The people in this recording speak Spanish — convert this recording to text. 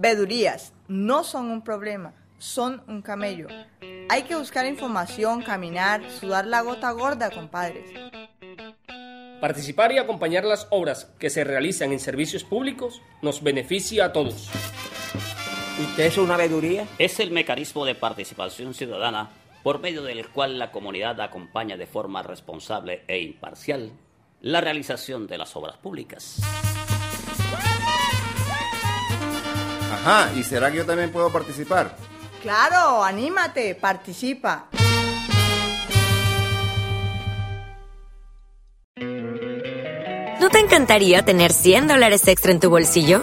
Vedurías no son un problema, son un camello. Hay que buscar información, caminar, sudar la gota gorda, compadres. Participar y acompañar las obras que se realizan en servicios públicos nos beneficia a todos. ¿Usted es una veeduría? Es el mecanismo de participación ciudadana por medio del cual la comunidad acompaña de forma responsable e imparcial la realización de las obras públicas. Ajá, ¿y será que yo también puedo participar? Claro, anímate, participa. ¿No te encantaría tener 100 dólares extra en tu bolsillo?